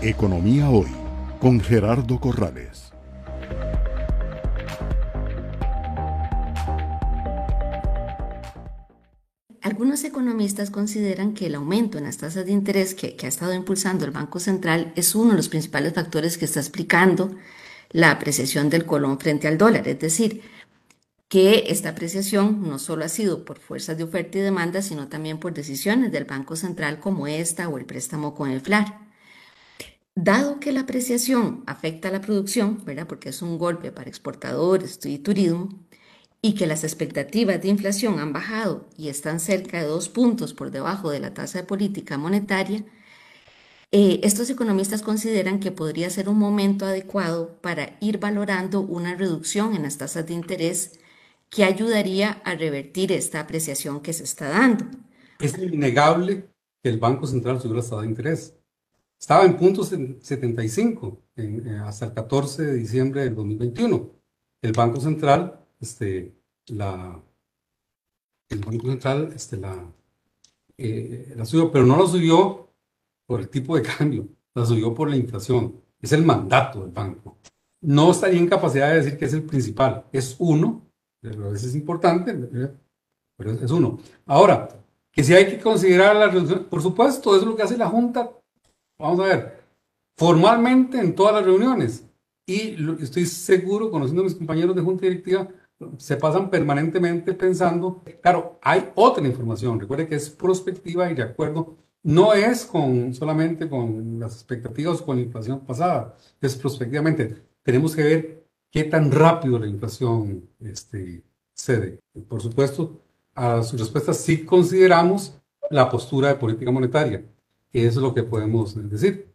Economía Hoy con Gerardo Corrales. Algunos economistas consideran que el aumento en las tasas de interés que, ha estado impulsando el Banco Central es uno de los principales factores que está explicando la apreciación del colón frente al dólar. Es decir, que esta apreciación no solo ha sido por fuerzas de oferta y demanda, sino también por decisiones del Banco Central como esta o el préstamo con el FLAR. Dado que la apreciación afecta a la producción, ¿verdad? porque es un golpe para exportadores y turismo, y que las expectativas de inflación han bajado y están cerca de dos puntos por debajo de la tasa de política monetaria, eh, estos economistas consideran que podría ser un momento adecuado para ir valorando una reducción en las tasas de interés que ayudaría a revertir esta apreciación que se está dando. Es innegable que el Banco Central subió la tasa de interés. Estaba en puntos 75 eh, hasta el 14 de diciembre del 2021. El Banco Central, este, la, el Banco Central, este, la, eh, la subió, pero no la subió por el tipo de cambio, la subió por la inflación. Es el mandato del banco. No estaría en capacidad de decir que es el principal. Es uno, pero a veces es importante, pero es uno. Ahora, que si hay que considerar la reducción, por supuesto, eso es lo que hace la Junta vamos a ver, formalmente en todas las reuniones. Y estoy seguro, conociendo a mis compañeros de junta directiva, se pasan permanentemente pensando, claro, hay otra información, recuerde que es prospectiva y de acuerdo, no es con solamente con las expectativas o con la inflación pasada, es prospectivamente. Tenemos que ver qué tan rápido la inflación este, cede. Por supuesto, a su respuesta sí consideramos la postura de política monetaria es lo que podemos decir.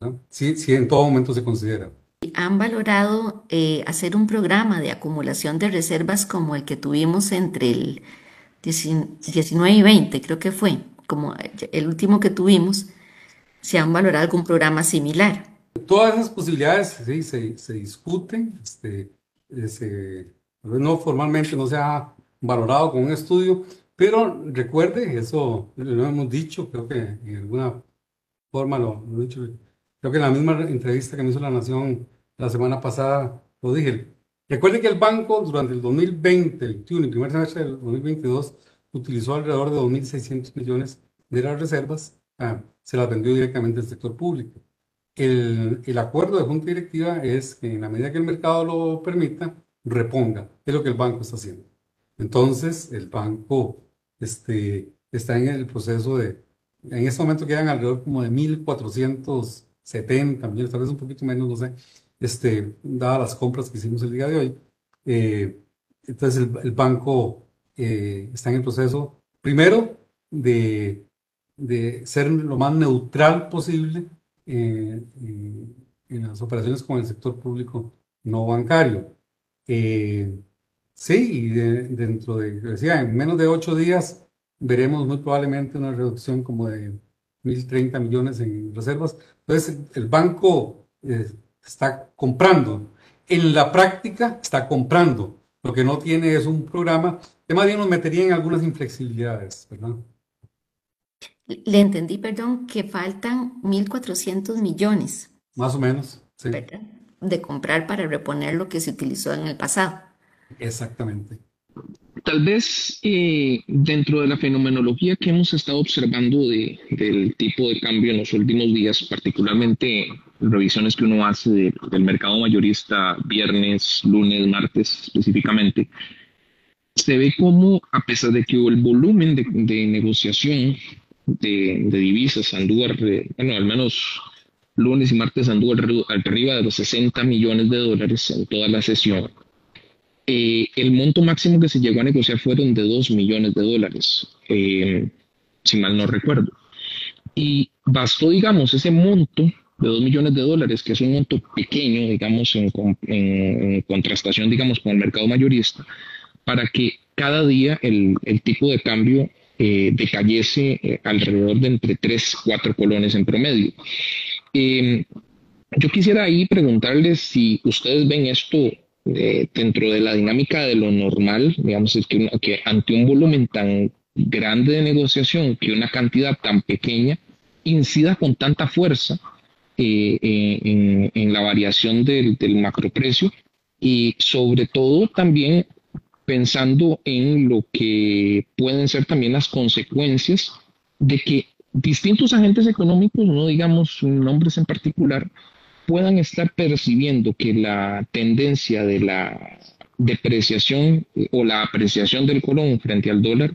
¿no? Sí, sí, en todo momento se considera. Han valorado eh, hacer un programa de acumulación de reservas como el que tuvimos entre el 19 y 20, creo que fue, como el último que tuvimos. ¿Se han valorado algún programa similar? Todas esas posibilidades sí, se, se discuten. Este, no formalmente no se ha valorado con un estudio, pero recuerde, eso lo hemos dicho, creo que en alguna forma lo, he dicho, creo que en la misma entrevista que me hizo La Nación la semana pasada lo dije. Recuerde que el banco durante el 2020, el 21 y primer semestre del 2022 utilizó alrededor de 2.600 millones de las reservas, ah, se las vendió directamente al sector público. El, el acuerdo de junta directiva es que en la medida que el mercado lo permita, reponga. Es lo que el banco está haciendo. Entonces, el banco este, está en el proceso de, en este momento quedan alrededor como de 1.470 millones, tal vez un poquito menos, no sé, este, dadas las compras que hicimos el día de hoy. Eh, entonces el, banco eh, está en el proceso, primero, de, de ser lo más neutral posible eh, en las operaciones con el sector público no bancario. Sí, y dentro de, decía, en menos de ocho días veremos muy probablemente una reducción como de 1.030 millones en reservas. Entonces, el banco eh, está comprando. En la práctica, está comprando. Lo que no tiene es un programa que más bien nos metería en algunas inflexibilidades, ¿verdad? Le entendí, perdón, que faltan 1.400 millones. Más o menos, sí. De comprar para reponer lo que se utilizó en el pasado. Exactamente. Tal vez eh, dentro de la fenomenología que hemos estado observando de, del tipo de cambio en los últimos días, particularmente revisiones que uno hace del mercado mayorista viernes, lunes, martes específicamente, se ve como a pesar de que el volumen de, negociación de, de, divisas anduvo, bueno, al menos lunes y martes anduvo arriba de los 60 millones de dólares en toda la sesión eh, el monto máximo que se llegó a negociar fueron de 2 millones de dólares, eh, si mal no recuerdo. Y bastó, digamos, ese monto de 2 millones de dólares, que es un monto pequeño, digamos, en, contrastación, digamos, con el mercado mayorista, para que cada día el, tipo de cambio eh, decayese alrededor de entre 3, 4 colones en promedio. yo quisiera ahí preguntarles si ustedes ven esto dentro de la dinámica de lo normal, digamos, es que, ante un volumen tan grande de negociación, que una cantidad tan pequeña incida con tanta fuerza en, en, la variación del, del macroprecio y sobre todo también pensando en lo que pueden ser también las consecuencias de que distintos agentes económicos, no digamos nombres en particular, puedan estar percibiendo que la tendencia de la depreciación eh, o la apreciación del colón frente al dólar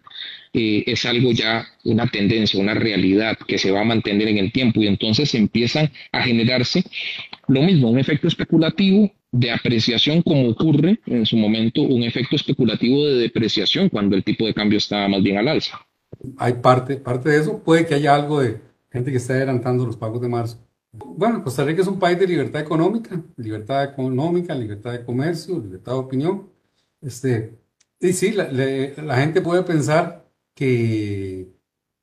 eh, es algo ya, una tendencia, una realidad que se va a mantener en el tiempo y entonces empiezan a generarse lo mismo, un efecto especulativo de apreciación como ocurre en su momento un efecto especulativo de depreciación cuando el tipo de cambio está más bien al alza. Hay parte, parte de eso, puede que haya algo de gente que esté adelantando los pagos de marzo. Bueno, Costa Rica es un país de libertad económica, libertad económica, libertad de comercio, libertad de opinión. Este, y sí, la, la gente puede pensar que,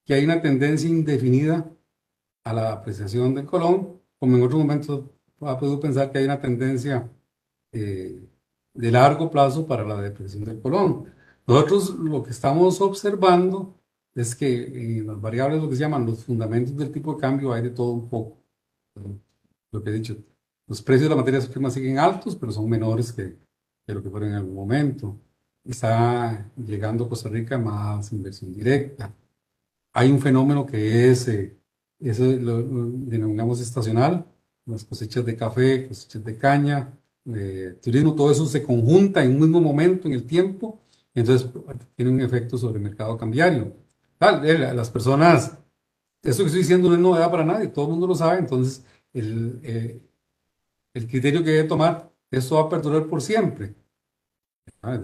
que hay una tendencia indefinida a la apreciación del colón, como en otros momentos ha podido pensar que hay una tendencia eh, de largo plazo para la depresión del colón. Nosotros lo que estamos observando es que en las variables, lo que se llaman los fundamentos del tipo de cambio, hay de todo un poco. Lo que he dicho, los precios de las materias primas siguen altos, pero son menores que, que lo que fueron en algún momento. Está llegando a Costa Rica más inversión directa. Hay un fenómeno que es, eh, eso lo, lo denominamos estacional, las cosechas de café, cosechas de caña, de turismo, todo eso se conjunta en un mismo momento en el tiempo, entonces tiene un efecto sobre el mercado cambiario. Las personas, eso que estoy diciendo no es novedad para nadie, todo el mundo lo sabe, entonces el, eh, el criterio que debe tomar, esto va a perdurar por siempre.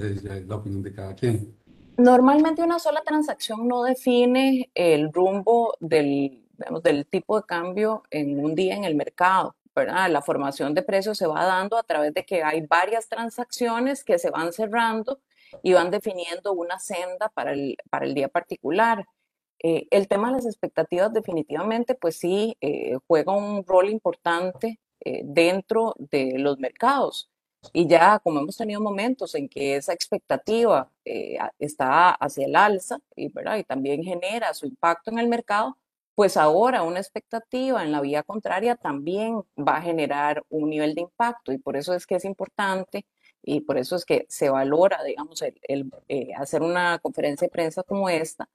Es la opinión de cada quien. Normalmente una sola transacción no define el rumbo del del tipo de cambio en un día en el mercado. ¿verdad? La formación de precios se va dando a través de que hay varias transacciones que se van cerrando y van definiendo una senda para el, para el día particular. Eh, el tema de las expectativas definitivamente, pues sí, eh, juega un rol importante eh, dentro de los mercados. Y ya como hemos tenido momentos en que esa expectativa está hacia el alza y, ¿verdad? y también genera su impacto en el mercado, pues ahora una expectativa en la vía contraria también va a generar un nivel de impacto y por eso es que es importante y por eso es que se valora, digamos, el, eh, hacer una conferencia de prensa como esta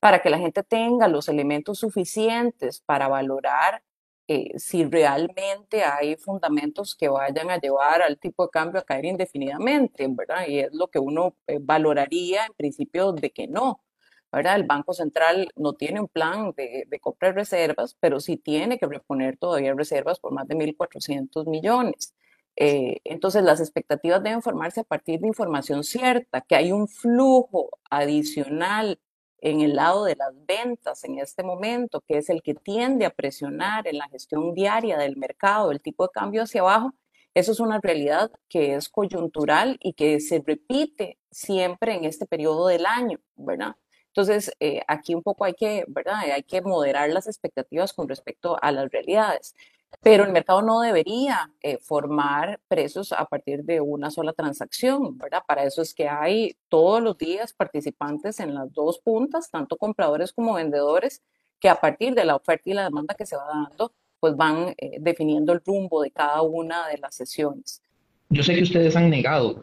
para que la gente tenga los elementos suficientes para valorar eh, si realmente hay fundamentos que vayan a llevar al tipo de cambio a caer indefinidamente, ¿verdad? Y es lo que uno eh, valoraría en principio de que no. ¿verdad? El Banco Central no tiene un plan de, de compra de reservas, pero sí tiene que reponer todavía reservas por más de 1.400 millones. Eh, entonces, las expectativas deben formarse a partir de información cierta, que hay un flujo adicional en el lado de las ventas en este momento, que es el que tiende a presionar en la gestión diaria del mercado, el tipo de cambio hacia abajo. Eso es una realidad que es coyuntural y que se repite siempre en este periodo del año, ¿verdad? Entonces, eh, aquí un poco hay que, ¿verdad? Hay que moderar las expectativas con respecto a las realidades. Pero el mercado no debería eh, formar precios a partir de una sola transacción, ¿verdad? Para eso es que hay todos los días participantes en las dos puntas, tanto compradores como vendedores, que a partir de la oferta y la demanda que se va dando, pues van eh, definiendo el rumbo de cada una de las sesiones. Yo sé que ustedes han negado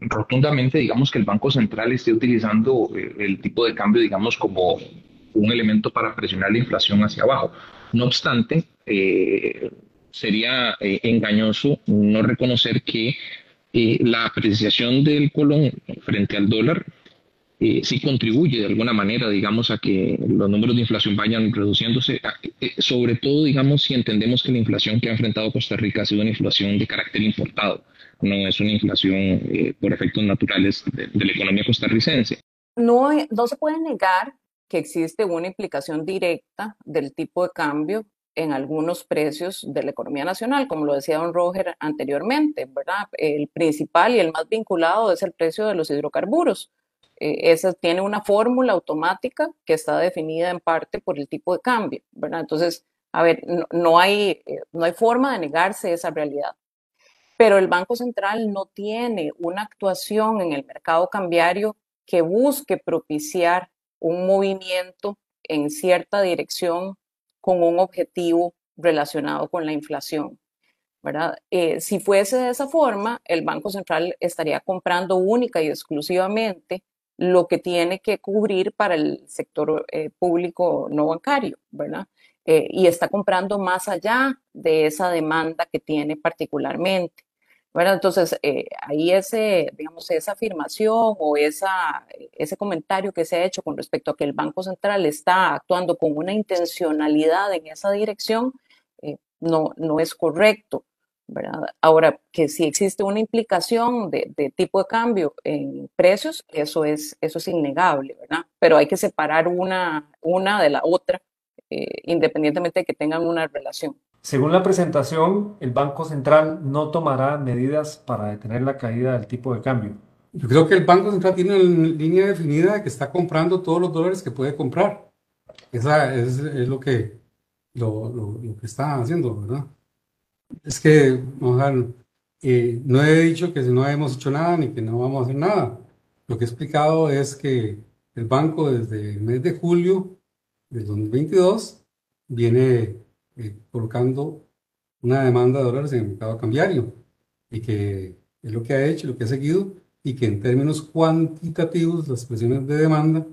rotundamente, digamos, que el Banco Central esté utilizando eh, el tipo de cambio, digamos, como un elemento para presionar la inflación hacia abajo. No obstante, eh, sería eh, engañoso no reconocer que la apreciación del colón frente al dólar eh, sí contribuye de alguna manera, digamos, a que los números de inflación vayan reduciéndose, eh, sobre todo, digamos, si entendemos que la inflación que ha enfrentado Costa Rica ha sido una inflación de carácter importado, no es una inflación eh, por efectos naturales de, la economía costarricense. No, no se puede negar que existe una implicación directa del tipo de cambio en algunos precios de la economía nacional, como lo decía don Roger anteriormente, ¿verdad? El principal y el más vinculado es el precio de los hidrocarburos eh, esa tiene una fórmula automática que está definida en parte por el tipo de cambio, ¿verdad? Entonces, a ver, no, hay, eh, no hay forma de negarse esa realidad. Pero el Banco Central no tiene una actuación en el mercado cambiario que busque propiciar un movimiento en cierta dirección con un objetivo relacionado con la inflación. ¿verdad? Eh, si fuese de esa forma, el Banco Central estaría comprando única y exclusivamente lo que tiene que cubrir para el sector eh, público no bancario, ¿verdad? Eh, y está comprando más allá de esa demanda que tiene particularmente. ¿Verdad? Entonces, ahí ese, digamos, esa afirmación o esa, ese comentario que se ha hecho con respecto a que el Banco Central está actuando con una intencionalidad en esa dirección, no, no es correcto. Ahora, que si existe una implicación de, tipo de cambio en precios, eso es, eso es innegable, ¿verdad? Pero hay que separar una, una de la otra, eh, independientemente de que tengan una relación. Según la presentación, el Banco Central no tomará medidas para detener la caída del tipo de cambio. Yo creo que el Banco Central tiene una línea definida de que está comprando todos los dólares que puede comprar. Esa es, es lo, que, lo, lo, lo que está haciendo, ¿verdad? Es que, eh, no he dicho que no hemos hecho nada ni que no vamos a hacer nada. Lo que he explicado es que el banco desde el mes de julio del 2022 viene eh, colocando una demanda de dólares en el mercado cambiario y que es lo que ha hecho, lo que ha seguido y que en términos cuantitativos las presiones de demanda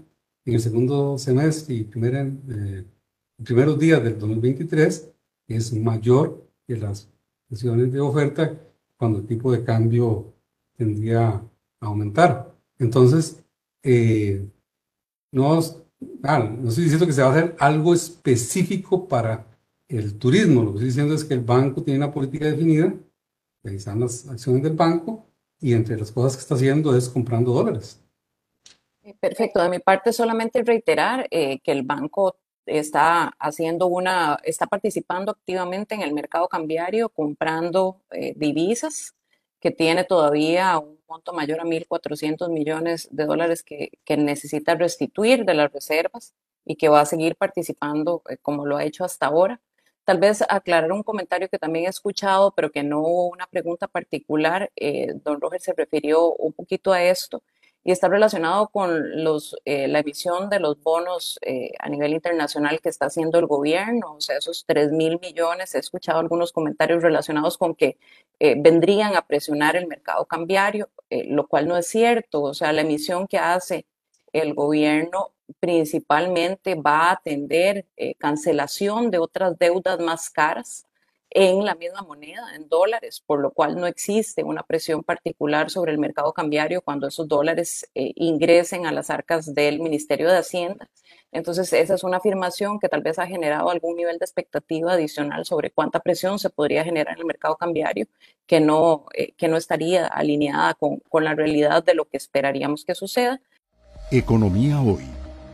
en el segundo semestre y eh, primeros días del 2023 es mayor que las presiones de oferta cuando el tipo de cambio tendría a aumentar. Entonces, eh, no, no estoy diciendo que se va a hacer algo específico para el turismo, lo que estoy diciendo es que el banco tiene una política definida, ahí están las acciones del banco, y entre las cosas que está haciendo es comprando dólares. Perfecto, de mi parte solamente reiterar eh, que el banco está haciendo una, está participando activamente en el mercado cambiario, comprando eh, divisas, que tiene todavía un monto mayor a 1.400 millones de dólares que, necesita restituir de las reservas y que va a seguir participando eh, como lo ha hecho hasta ahora. Tal vez aclarar un comentario que también he escuchado, pero que no una pregunta particular. Eh, don Roger se refirió un poquito a esto y está relacionado con eh, la emisión de los bonos eh, a nivel internacional que está haciendo el gobierno, o sea, esos 3 mil millones. He escuchado algunos comentarios relacionados con que vendrían a presionar el mercado cambiario, lo cual no es cierto. O sea, la emisión que hace el gobierno principalmente va a atender cancelación de otras deudas más caras en la misma moneda, en dólares, por lo cual no existe una presión particular sobre el mercado cambiario cuando esos dólares eh, ingresen a las arcas del Ministerio de Hacienda. Entonces, esa es una afirmación que tal vez ha generado algún nivel de expectativa adicional sobre cuánta presión se podría generar en el mercado cambiario que no, eh, que no estaría alineada con, con la realidad de lo que esperaríamos que suceda. Economía hoy,